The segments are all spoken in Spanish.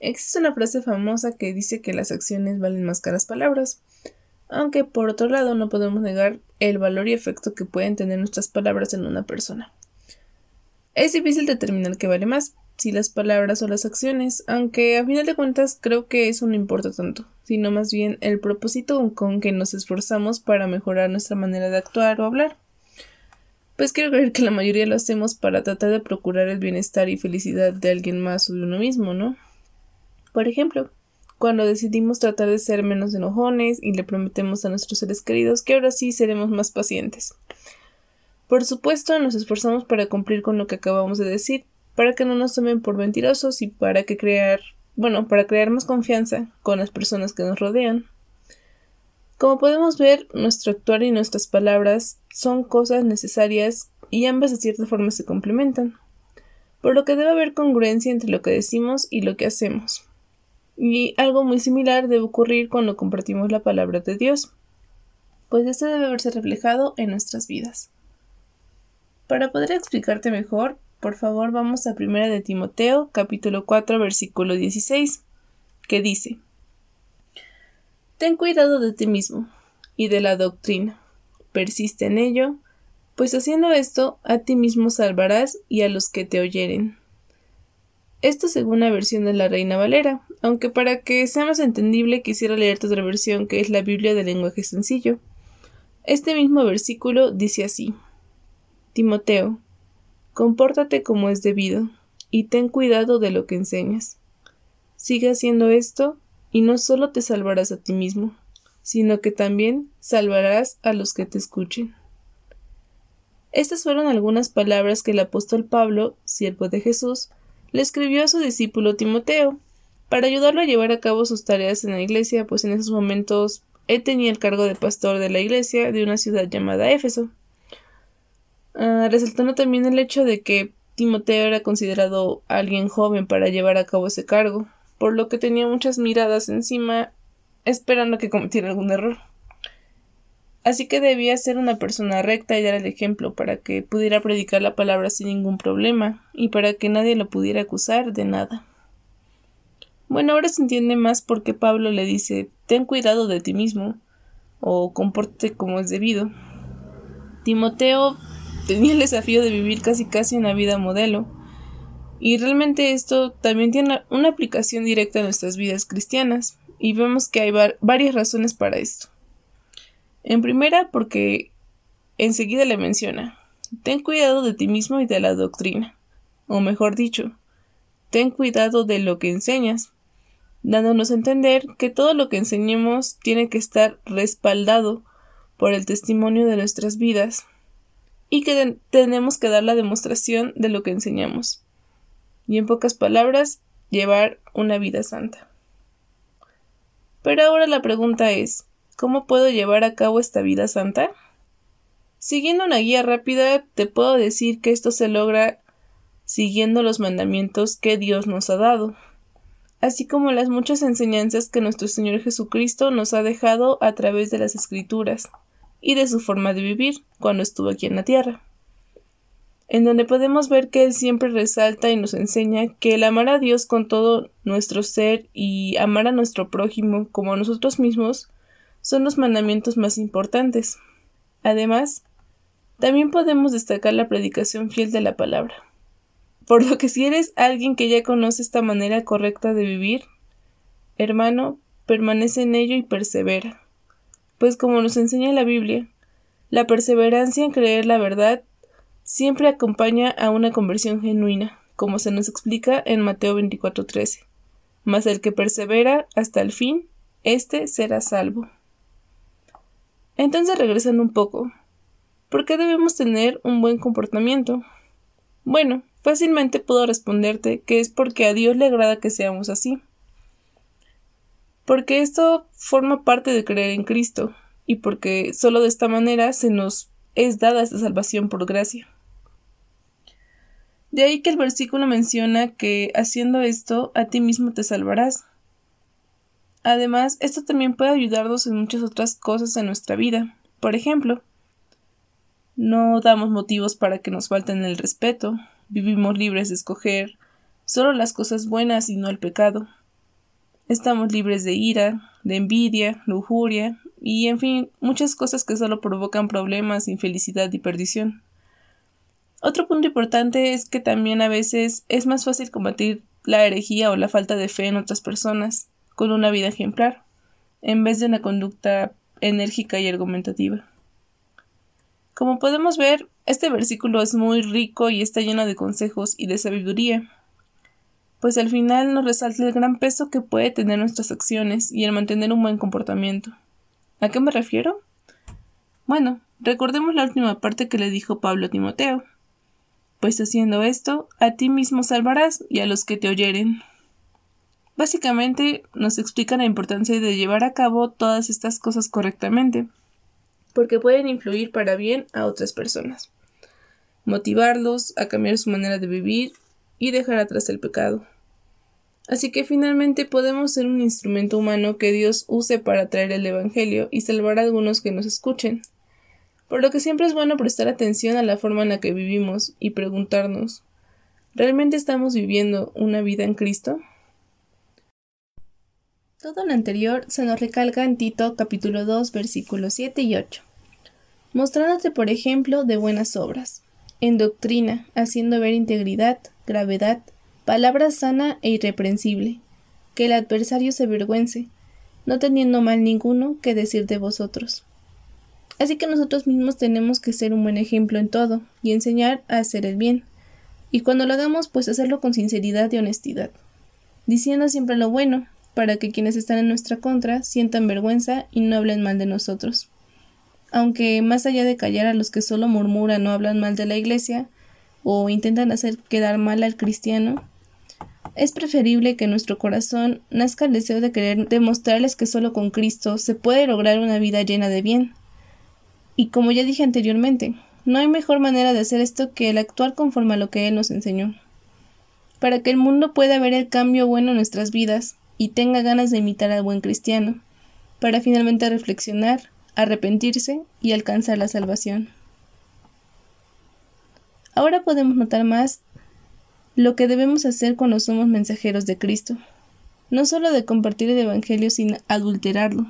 Existe una frase famosa que dice que las acciones valen más que las palabras, aunque por otro lado no podemos negar el valor y efecto que pueden tener nuestras palabras en una persona. Es difícil determinar qué vale más, si las palabras o las acciones, aunque a final de cuentas creo que eso no importa tanto, sino más bien el propósito con que nos esforzamos para mejorar nuestra manera de actuar o hablar. Pues quiero creer que la mayoría lo hacemos para tratar de procurar el bienestar y felicidad de alguien más o de uno mismo, ¿no? Por ejemplo, cuando decidimos tratar de ser menos enojones y le prometemos a nuestros seres queridos que ahora sí seremos más pacientes. Por supuesto, nos esforzamos para cumplir con lo que acabamos de decir, para que no nos tomen por mentirosos y para que crear, bueno, para crear más confianza con las personas que nos rodean. Como podemos ver, nuestro actuar y nuestras palabras son cosas necesarias y ambas de cierta forma se complementan, por lo que debe haber congruencia entre lo que decimos y lo que hacemos. Y algo muy similar debe ocurrir cuando compartimos la palabra de Dios, pues esto debe verse reflejado en nuestras vidas. Para poder explicarte mejor, por favor vamos a 1 de Timoteo, capítulo 4, versículo 16, que dice Ten cuidado de ti mismo y de la doctrina, persiste en ello, pues haciendo esto a ti mismo salvarás y a los que te oyeren. Esto según la versión de la Reina Valera, aunque para que sea más entendible quisiera leerte otra versión que es la Biblia de lenguaje sencillo. Este mismo versículo dice así Timoteo, compórtate como es debido, y ten cuidado de lo que enseñas. Sigue haciendo esto, y no solo te salvarás a ti mismo, sino que también salvarás a los que te escuchen. Estas fueron algunas palabras que el apóstol Pablo, siervo de Jesús, le escribió a su discípulo Timoteo, para ayudarlo a llevar a cabo sus tareas en la iglesia, pues en esos momentos él tenía el cargo de pastor de la iglesia de una ciudad llamada Éfeso. Ah, resaltando también el hecho de que Timoteo era considerado alguien joven para llevar a cabo ese cargo, por lo que tenía muchas miradas encima esperando que cometiera algún error. Así que debía ser una persona recta y dar el ejemplo para que pudiera predicar la palabra sin ningún problema y para que nadie lo pudiera acusar de nada. Bueno, ahora se entiende más por qué Pablo le dice ten cuidado de ti mismo o compórtate como es debido. Timoteo tenía el desafío de vivir casi casi una vida modelo y realmente esto también tiene una aplicación directa a nuestras vidas cristianas y vemos que hay varias razones para esto. En primera, porque enseguida le menciona Ten cuidado de ti mismo y de la doctrina, o mejor dicho, ten cuidado de lo que enseñas, dándonos a entender que todo lo que enseñemos tiene que estar respaldado por el testimonio de nuestras vidas y que tenemos que dar la demostración de lo que enseñamos. Y en pocas palabras, llevar una vida santa. Pero ahora la pregunta es, ¿Cómo puedo llevar a cabo esta vida santa? Siguiendo una guía rápida, te puedo decir que esto se logra siguiendo los mandamientos que Dios nos ha dado, así como las muchas enseñanzas que nuestro Señor Jesucristo nos ha dejado a través de las Escrituras y de su forma de vivir cuando estuvo aquí en la tierra, en donde podemos ver que Él siempre resalta y nos enseña que el amar a Dios con todo nuestro ser y amar a nuestro prójimo como a nosotros mismos son los mandamientos más importantes. Además, también podemos destacar la predicación fiel de la palabra. Por lo que si eres alguien que ya conoce esta manera correcta de vivir, hermano, permanece en ello y persevera. Pues como nos enseña la Biblia, la perseverancia en creer la verdad siempre acompaña a una conversión genuina, como se nos explica en Mateo 24:13. Mas el que persevera hasta el fin, éste será salvo. Entonces, regresando un poco, ¿por qué debemos tener un buen comportamiento? Bueno, fácilmente puedo responderte que es porque a Dios le agrada que seamos así. porque esto forma parte de creer en Cristo y porque solo de esta manera se nos es dada esta salvación por gracia. De ahí que el versículo menciona que haciendo esto a ti mismo te salvarás. Además, esto también puede ayudarnos en muchas otras cosas en nuestra vida. Por ejemplo, no damos motivos para que nos falten el respeto, vivimos libres de escoger solo las cosas buenas y no el pecado. Estamos libres de ira, de envidia, lujuria y, en fin, muchas cosas que solo provocan problemas, infelicidad y perdición. Otro punto importante es que también a veces es más fácil combatir la herejía o la falta de fe en otras personas con una vida ejemplar, en vez de una conducta enérgica y argumentativa. Como podemos ver, este versículo es muy rico y está lleno de consejos y de sabiduría, pues al final nos resalta el gran peso que puede tener nuestras acciones y el mantener un buen comportamiento. ¿A qué me refiero? Bueno, recordemos la última parte que le dijo Pablo a Timoteo. Pues haciendo esto, a ti mismo salvarás y a los que te oyeren. Básicamente nos explica la importancia de llevar a cabo todas estas cosas correctamente porque pueden influir para bien a otras personas, motivarlos a cambiar su manera de vivir y dejar atrás el pecado. Así que finalmente podemos ser un instrumento humano que Dios use para traer el Evangelio y salvar a algunos que nos escuchen. Por lo que siempre es bueno prestar atención a la forma en la que vivimos y preguntarnos ¿realmente estamos viviendo una vida en Cristo? Todo lo anterior se nos recalca en Tito capítulo 2 versículos 7 y 8, mostrándote por ejemplo de buenas obras, en doctrina, haciendo ver integridad, gravedad, palabra sana e irreprensible, que el adversario se avergüence, no teniendo mal ninguno que decir de vosotros. Así que nosotros mismos tenemos que ser un buen ejemplo en todo y enseñar a hacer el bien, y cuando lo hagamos pues hacerlo con sinceridad y honestidad, diciendo siempre lo bueno, para que quienes están en nuestra contra sientan vergüenza y no hablen mal de nosotros. Aunque más allá de callar a los que solo murmuran o hablan mal de la Iglesia, o intentan hacer quedar mal al cristiano, es preferible que en nuestro corazón nazca el deseo de querer demostrarles que solo con Cristo se puede lograr una vida llena de bien. Y como ya dije anteriormente, no hay mejor manera de hacer esto que el actuar conforme a lo que Él nos enseñó. Para que el mundo pueda ver el cambio bueno en nuestras vidas, y tenga ganas de imitar al buen cristiano, para finalmente reflexionar, arrepentirse y alcanzar la salvación. Ahora podemos notar más lo que debemos hacer cuando somos mensajeros de Cristo, no solo de compartir el Evangelio sin adulterarlo,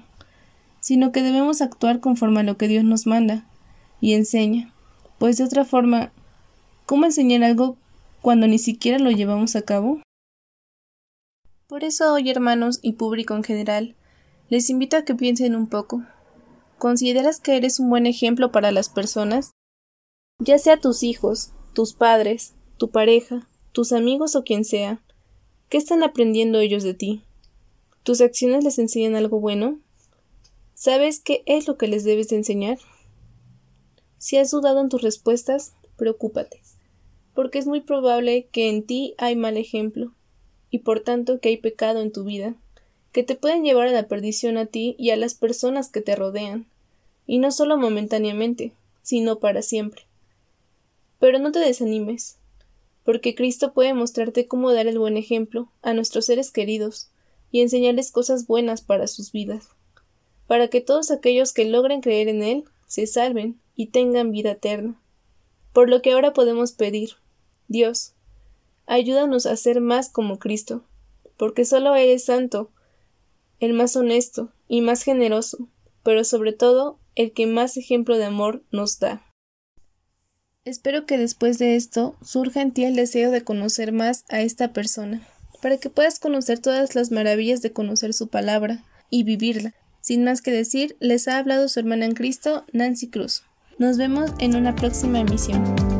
sino que debemos actuar conforme a lo que Dios nos manda y enseña, pues de otra forma, ¿cómo enseñar algo cuando ni siquiera lo llevamos a cabo? Por eso hoy, hermanos y público en general, les invito a que piensen un poco. ¿Consideras que eres un buen ejemplo para las personas? Ya sea tus hijos, tus padres, tu pareja, tus amigos o quien sea. ¿Qué están aprendiendo ellos de ti? ¿Tus acciones les enseñan algo bueno? ¿Sabes qué es lo que les debes de enseñar? Si has dudado en tus respuestas, preocúpate, porque es muy probable que en ti hay mal ejemplo y por tanto que hay pecado en tu vida, que te pueden llevar a la perdición a ti y a las personas que te rodean, y no solo momentáneamente, sino para siempre. Pero no te desanimes, porque Cristo puede mostrarte cómo dar el buen ejemplo a nuestros seres queridos y enseñarles cosas buenas para sus vidas, para que todos aquellos que logren creer en Él se salven y tengan vida eterna. Por lo que ahora podemos pedir, Dios, Ayúdanos a ser más como Cristo, porque solo eres santo, el más honesto y más generoso, pero sobre todo el que más ejemplo de amor nos da. Espero que después de esto surja en ti el deseo de conocer más a esta persona, para que puedas conocer todas las maravillas de conocer su palabra y vivirla. Sin más que decir, les ha hablado su hermana en Cristo, Nancy Cruz. Nos vemos en una próxima emisión.